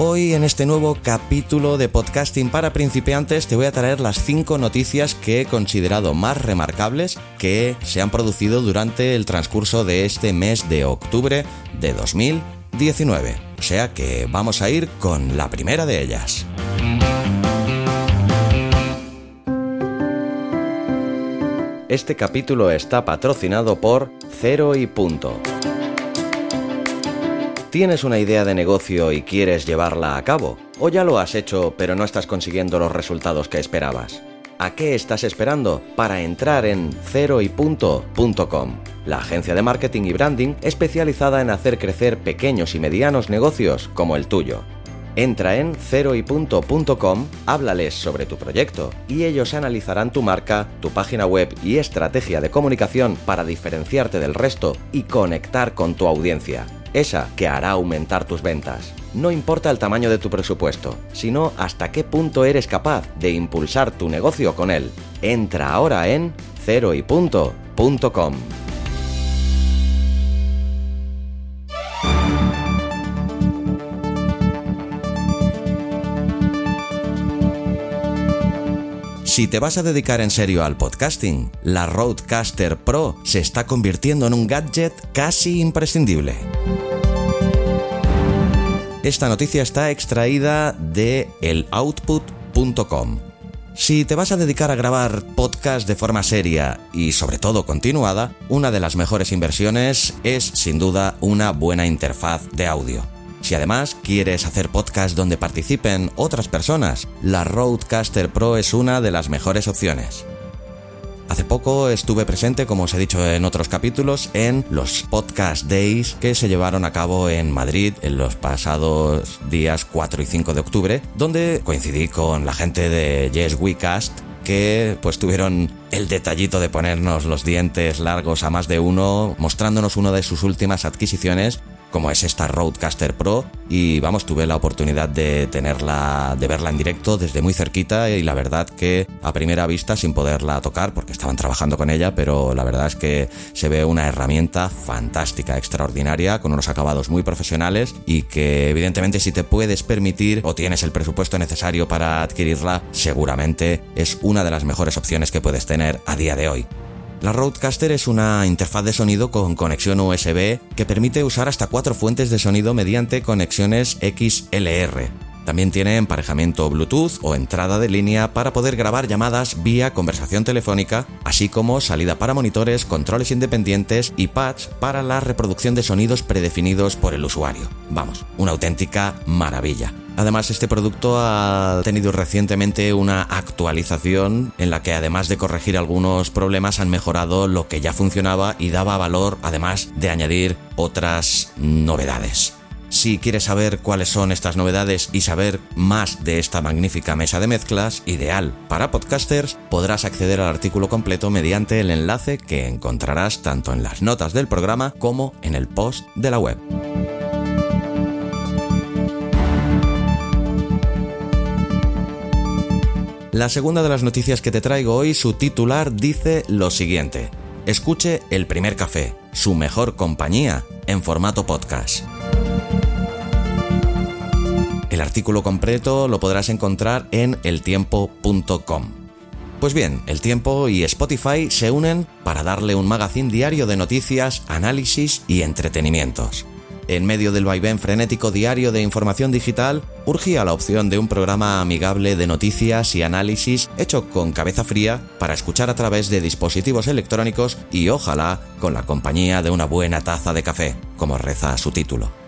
Hoy en este nuevo capítulo de podcasting para principiantes te voy a traer las 5 noticias que he considerado más remarcables que se han producido durante el transcurso de este mes de octubre de 2019. O sea que vamos a ir con la primera de ellas. Este capítulo está patrocinado por Cero y Punto. ¿Tienes una idea de negocio y quieres llevarla a cabo? ¿O ya lo has hecho pero no estás consiguiendo los resultados que esperabas? ¿A qué estás esperando para entrar en ceroypunto.com? La agencia de marketing y branding especializada en hacer crecer pequeños y medianos negocios como el tuyo. Entra en ceroypunto.com, háblales sobre tu proyecto y ellos analizarán tu marca, tu página web y estrategia de comunicación para diferenciarte del resto y conectar con tu audiencia esa que hará aumentar tus ventas. No importa el tamaño de tu presupuesto, sino hasta qué punto eres capaz de impulsar tu negocio con él. Entra ahora en ceroypunto.com. Si te vas a dedicar en serio al podcasting, la Roadcaster Pro se está convirtiendo en un gadget casi imprescindible. Esta noticia está extraída de eloutput.com. Si te vas a dedicar a grabar podcast de forma seria y sobre todo continuada, una de las mejores inversiones es sin duda una buena interfaz de audio. Si además quieres hacer podcast donde participen otras personas, la Roadcaster Pro es una de las mejores opciones. Hace poco estuve presente, como os he dicho en otros capítulos, en los Podcast Days que se llevaron a cabo en Madrid en los pasados días 4 y 5 de octubre, donde coincidí con la gente de Yes We Cast que pues tuvieron el detallito de ponernos los dientes largos a más de uno, mostrándonos una de sus últimas adquisiciones como es esta Roadcaster Pro y vamos, tuve la oportunidad de tenerla, de verla en directo desde muy cerquita y la verdad que a primera vista sin poderla tocar porque estaban trabajando con ella, pero la verdad es que se ve una herramienta fantástica, extraordinaria, con unos acabados muy profesionales y que evidentemente si te puedes permitir o tienes el presupuesto necesario para adquirirla, seguramente es una de las mejores opciones que puedes tener a día de hoy. La Roadcaster es una interfaz de sonido con conexión USB que permite usar hasta cuatro fuentes de sonido mediante conexiones XLR. También tiene emparejamiento Bluetooth o entrada de línea para poder grabar llamadas vía conversación telefónica, así como salida para monitores, controles independientes y pads para la reproducción de sonidos predefinidos por el usuario. Vamos, una auténtica maravilla. Además, este producto ha tenido recientemente una actualización en la que además de corregir algunos problemas han mejorado lo que ya funcionaba y daba valor además de añadir otras novedades. Si quieres saber cuáles son estas novedades y saber más de esta magnífica mesa de mezclas, ideal para podcasters, podrás acceder al artículo completo mediante el enlace que encontrarás tanto en las notas del programa como en el post de la web. La segunda de las noticias que te traigo hoy, su titular dice lo siguiente. Escuche El primer café, su mejor compañía, en formato podcast. El artículo completo lo podrás encontrar en eltiempo.com. Pues bien, El Tiempo y Spotify se unen para darle un magazín diario de noticias, análisis y entretenimientos. en medio del vaivén frenético diario de información digital, urgía la opción de un programa amigable de noticias y análisis hecho con cabeza fría para escuchar a través de dispositivos electrónicos y ojalá con la compañía de una buena taza de café, como reza su título.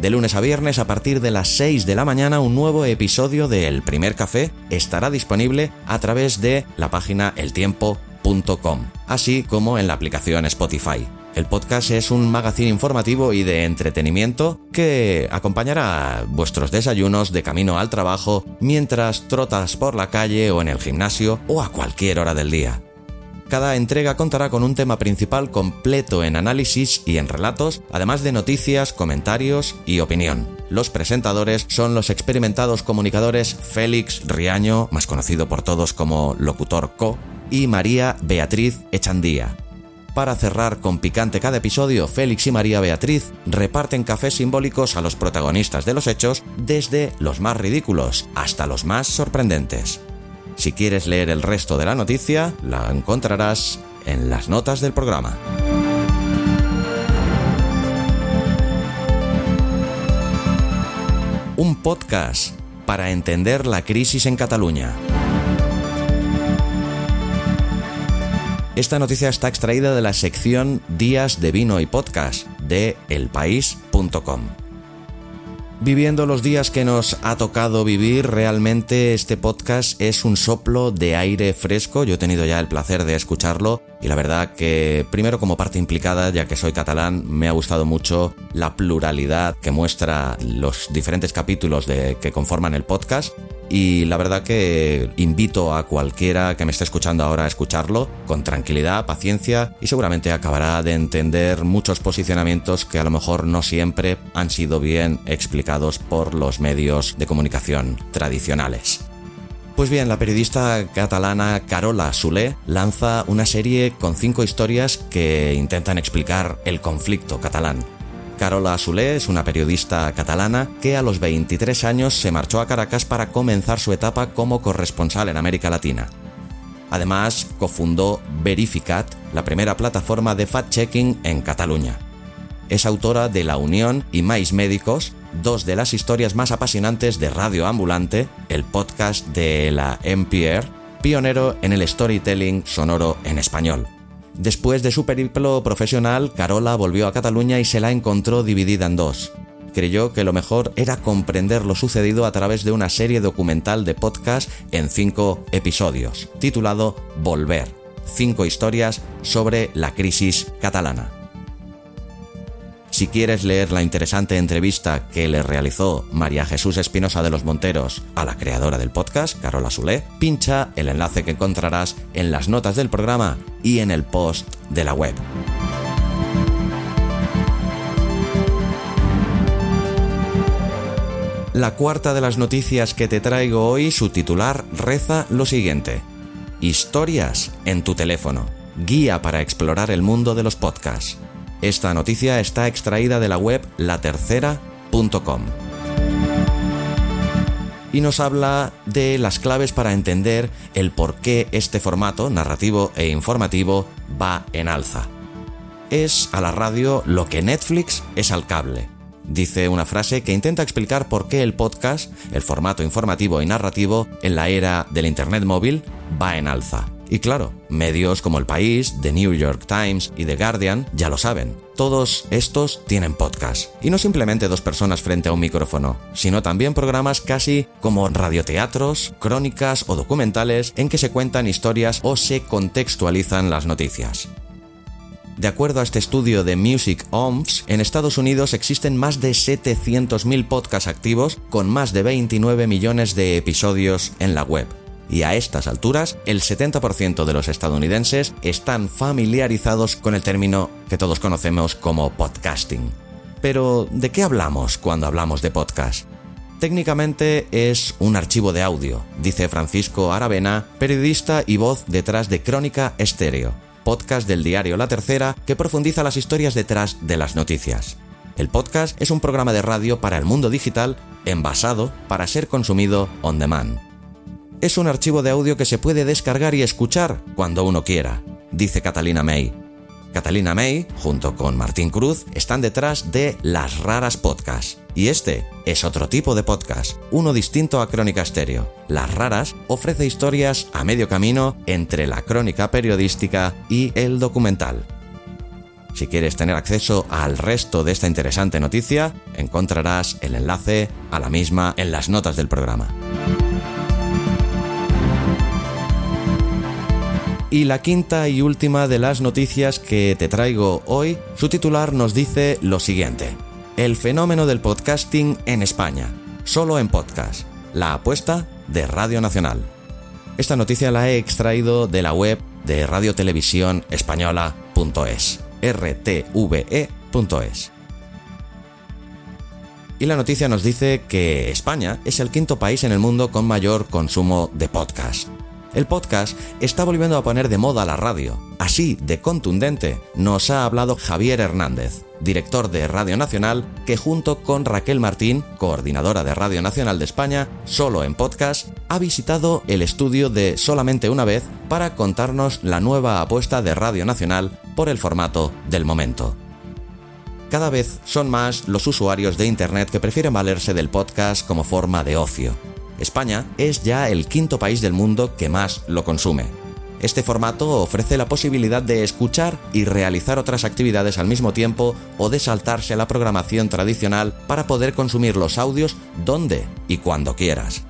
De lunes a viernes a partir de las 6 de la mañana un nuevo episodio de El Primer Café estará disponible a través de la página eltiempo.com, así como en la aplicación Spotify. El podcast es un magazine informativo y de entretenimiento que acompañará vuestros desayunos de camino al trabajo mientras trotas por la calle o en el gimnasio o a cualquier hora del día. Cada entrega contará con un tema principal completo en análisis y en relatos, además de noticias, comentarios y opinión. Los presentadores son los experimentados comunicadores Félix Riaño, más conocido por todos como Locutor Co, y María Beatriz Echandía. Para cerrar con picante cada episodio, Félix y María Beatriz reparten cafés simbólicos a los protagonistas de los hechos, desde los más ridículos hasta los más sorprendentes. Si quieres leer el resto de la noticia, la encontrarás en las notas del programa. Un podcast para entender la crisis en Cataluña. Esta noticia está extraída de la sección Días de Vino y Podcast de elpaís.com. Viviendo los días que nos ha tocado vivir, realmente este podcast es un soplo de aire fresco. Yo he tenido ya el placer de escucharlo y la verdad que primero como parte implicada, ya que soy catalán, me ha gustado mucho la pluralidad que muestra los diferentes capítulos de, que conforman el podcast y la verdad que invito a cualquiera que me esté escuchando ahora a escucharlo con tranquilidad, paciencia y seguramente acabará de entender muchos posicionamientos que a lo mejor no siempre han sido bien explicados por los medios de comunicación tradicionales. Pues bien, la periodista catalana Carola Soler lanza una serie con cinco historias que intentan explicar el conflicto catalán. Carola Soler es una periodista catalana que a los 23 años se marchó a Caracas para comenzar su etapa como corresponsal en América Latina. Además, cofundó Verificat, la primera plataforma de fact-checking en Cataluña. Es autora de La Unión y Mais Médicos, dos de las historias más apasionantes de Radio Ambulante, el podcast de la NPR, pionero en el storytelling sonoro en español. Después de su periplo profesional, Carola volvió a Cataluña y se la encontró dividida en dos. Creyó que lo mejor era comprender lo sucedido a través de una serie documental de podcast en cinco episodios, titulado Volver. Cinco historias sobre la crisis catalana. Si quieres leer la interesante entrevista que le realizó María Jesús Espinosa de los Monteros a la creadora del podcast, Carola Zulé, pincha el enlace que encontrarás en las notas del programa y en el post de la web. La cuarta de las noticias que te traigo hoy, su titular reza lo siguiente. Historias en tu teléfono. Guía para explorar el mundo de los podcasts. Esta noticia está extraída de la web latercera.com. Y nos habla de las claves para entender el por qué este formato narrativo e informativo va en alza. Es a la radio lo que Netflix es al cable. Dice una frase que intenta explicar por qué el podcast, el formato informativo y narrativo en la era del Internet móvil, va en alza. Y claro, medios como El País, The New York Times y The Guardian ya lo saben. Todos estos tienen podcast. Y no simplemente dos personas frente a un micrófono, sino también programas casi como radioteatros, crónicas o documentales en que se cuentan historias o se contextualizan las noticias. De acuerdo a este estudio de Music OMS, en Estados Unidos existen más de 700.000 podcasts activos con más de 29 millones de episodios en la web y a estas alturas el 70% de los estadounidenses están familiarizados con el término que todos conocemos como podcasting. Pero, ¿de qué hablamos cuando hablamos de podcast? Técnicamente es un archivo de audio, dice Francisco Aravena, periodista y voz detrás de Crónica Estéreo, podcast del diario La Tercera que profundiza las historias detrás de las noticias. El podcast es un programa de radio para el mundo digital envasado para ser consumido on demand es un archivo de audio que se puede descargar y escuchar cuando uno quiera, dice Catalina May. Catalina May, junto con Martín Cruz, están detrás de Las Raras Podcast. Y este es otro tipo de podcast, uno distinto a Crónica Estéreo. Las Raras ofrece historias a medio camino entre la crónica periodística y el documental. Si quieres tener acceso al resto de esta interesante noticia, encontrarás el enlace a la misma en las notas del programa. Y la quinta y última de las noticias que te traigo hoy, su titular nos dice lo siguiente. El fenómeno del podcasting en España, solo en podcast, la apuesta de Radio Nacional. Esta noticia la he extraído de la web de radiotelevisión-española.es, rtve.es. Y la noticia nos dice que España es el quinto país en el mundo con mayor consumo de podcast. El podcast está volviendo a poner de moda la radio. Así de contundente nos ha hablado Javier Hernández, director de Radio Nacional, que junto con Raquel Martín, coordinadora de Radio Nacional de España, solo en podcast, ha visitado el estudio de Solamente una vez para contarnos la nueva apuesta de Radio Nacional por el formato del momento. Cada vez son más los usuarios de Internet que prefieren valerse del podcast como forma de ocio España es ya el quinto país del mundo que más lo consume. Este formato ofrece la posibilidad de escuchar y realizar otras actividades al mismo tiempo o de saltarse a la programación tradicional para poder consumir los audios donde y cuando quieras.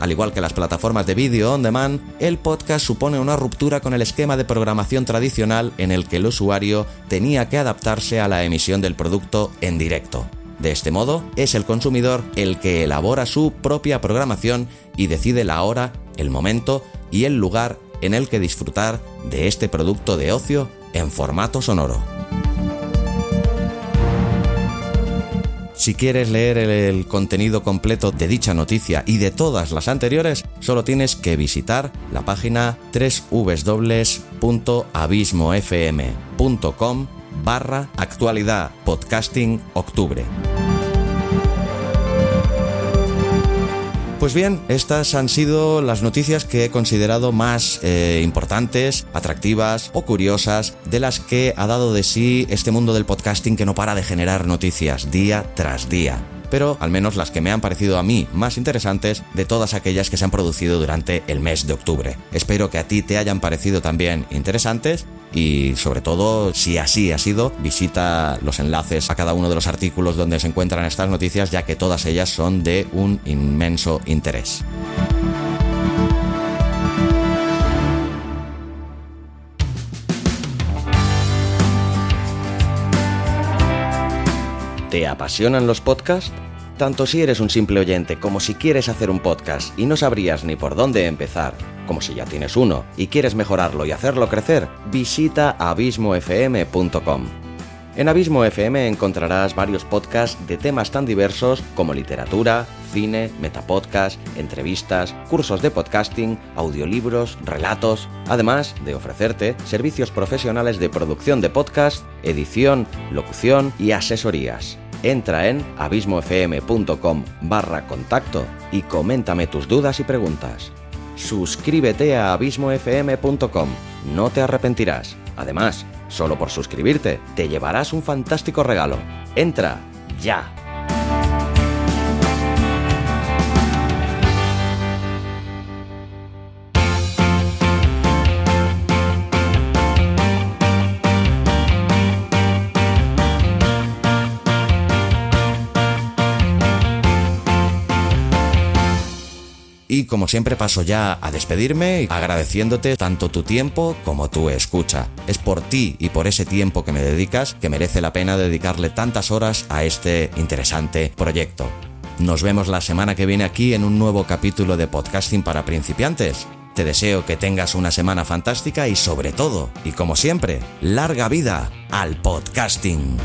Al igual que las plataformas de vídeo on demand, el podcast supone una ruptura con el esquema de programación tradicional en el que el usuario tenía que adaptarse a la emisión del producto en directo. De este modo, es el consumidor el que elabora su propia programación y decide la hora, el momento y el lugar en el que disfrutar de este producto de ocio en formato sonoro. Si quieres leer el, contenido completo de dicha noticia y de todas las anteriores, solo tienes que visitar la página www.abismofm.com barra actualidad podcasting octubre. Pues bien, estas han sido las noticias que he considerado más eh, importantes, atractivas o curiosas de las que ha dado de sí este mundo del podcasting que no para de generar noticias día tras día pero al menos las que me han parecido a mí más interesantes de todas aquellas que se han producido durante el mes de octubre. Espero que a ti te hayan parecido también interesantes y sobre todo, si así ha sido, visita los enlaces a cada uno de los artículos donde se encuentran estas noticias ya que todas ellas son de un inmenso interés. ¿Te apasionan los podcasts? Tanto si eres un simple oyente como si quieres hacer un podcast y no sabrías ni por dónde empezar, como si ya tienes uno y quieres mejorarlo y hacerlo crecer, visita abismofm.com. En Abismo FM encontrarás varios podcasts de temas tan diversos como literatura, cine, metapodcast, entrevistas, cursos de podcasting, audiolibros, relatos, además de ofrecerte servicios profesionales de producción de podcast, edición, locución y asesorías. Entra en abismofm.com barra contacto y coméntame tus dudas y preguntas. Suscríbete a abismofm.com, no te arrepentirás. Además, solo por suscribirte te llevarás un fantástico regalo. Entra ya. Como siempre paso ya a despedirme agradeciéndote tanto tu tiempo como tu escucha. Es por ti y por ese tiempo que me dedicas que merece la pena dedicarle tantas horas a este interesante proyecto. Nos vemos la semana que viene aquí en un nuevo capítulo de podcasting para principiantes. Te deseo que tengas una semana fantástica y sobre todo, y como siempre, larga vida al podcasting.